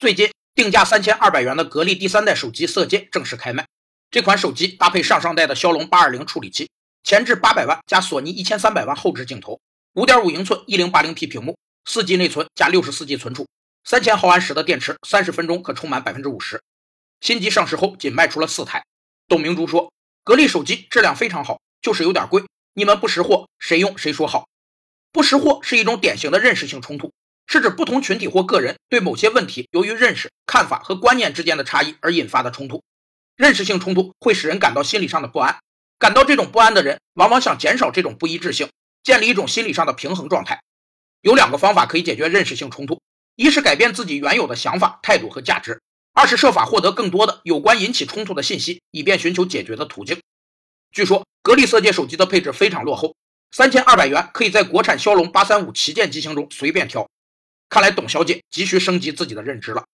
最近定价三千二百元的格力第三代手机色阶正式开卖。这款手机搭配上上代的骁龙八二零处理器，前置八百万加索尼一千三百万后置镜头，五点五英寸一零八零 P 屏幕，四 G 内存加六十四 G 存储，三千毫安时的电池，三十分钟可充满百分之五十。新机上市后仅卖出了四台。董明珠说：“格力手机质量非常好，就是有点贵。你们不识货，谁用谁说好。不识货是一种典型的认识性冲突，是指不同群体或个人对某些问题由于认识、看法和观念之间的差异而引发的冲突。认识性冲突会使人感到心理上的不安，感到这种不安的人往往想减少这种不一致性，建立一种心理上的平衡状态。有两个方法可以解决认识性冲突：一是改变自己原有的想法、态度和价值。”二是设法获得更多的有关引起冲突的信息，以便寻求解决的途径。据说格力色界手机的配置非常落后，三千二百元可以在国产骁龙八三五旗舰机型中随便挑。看来董小姐急需升级自己的认知了。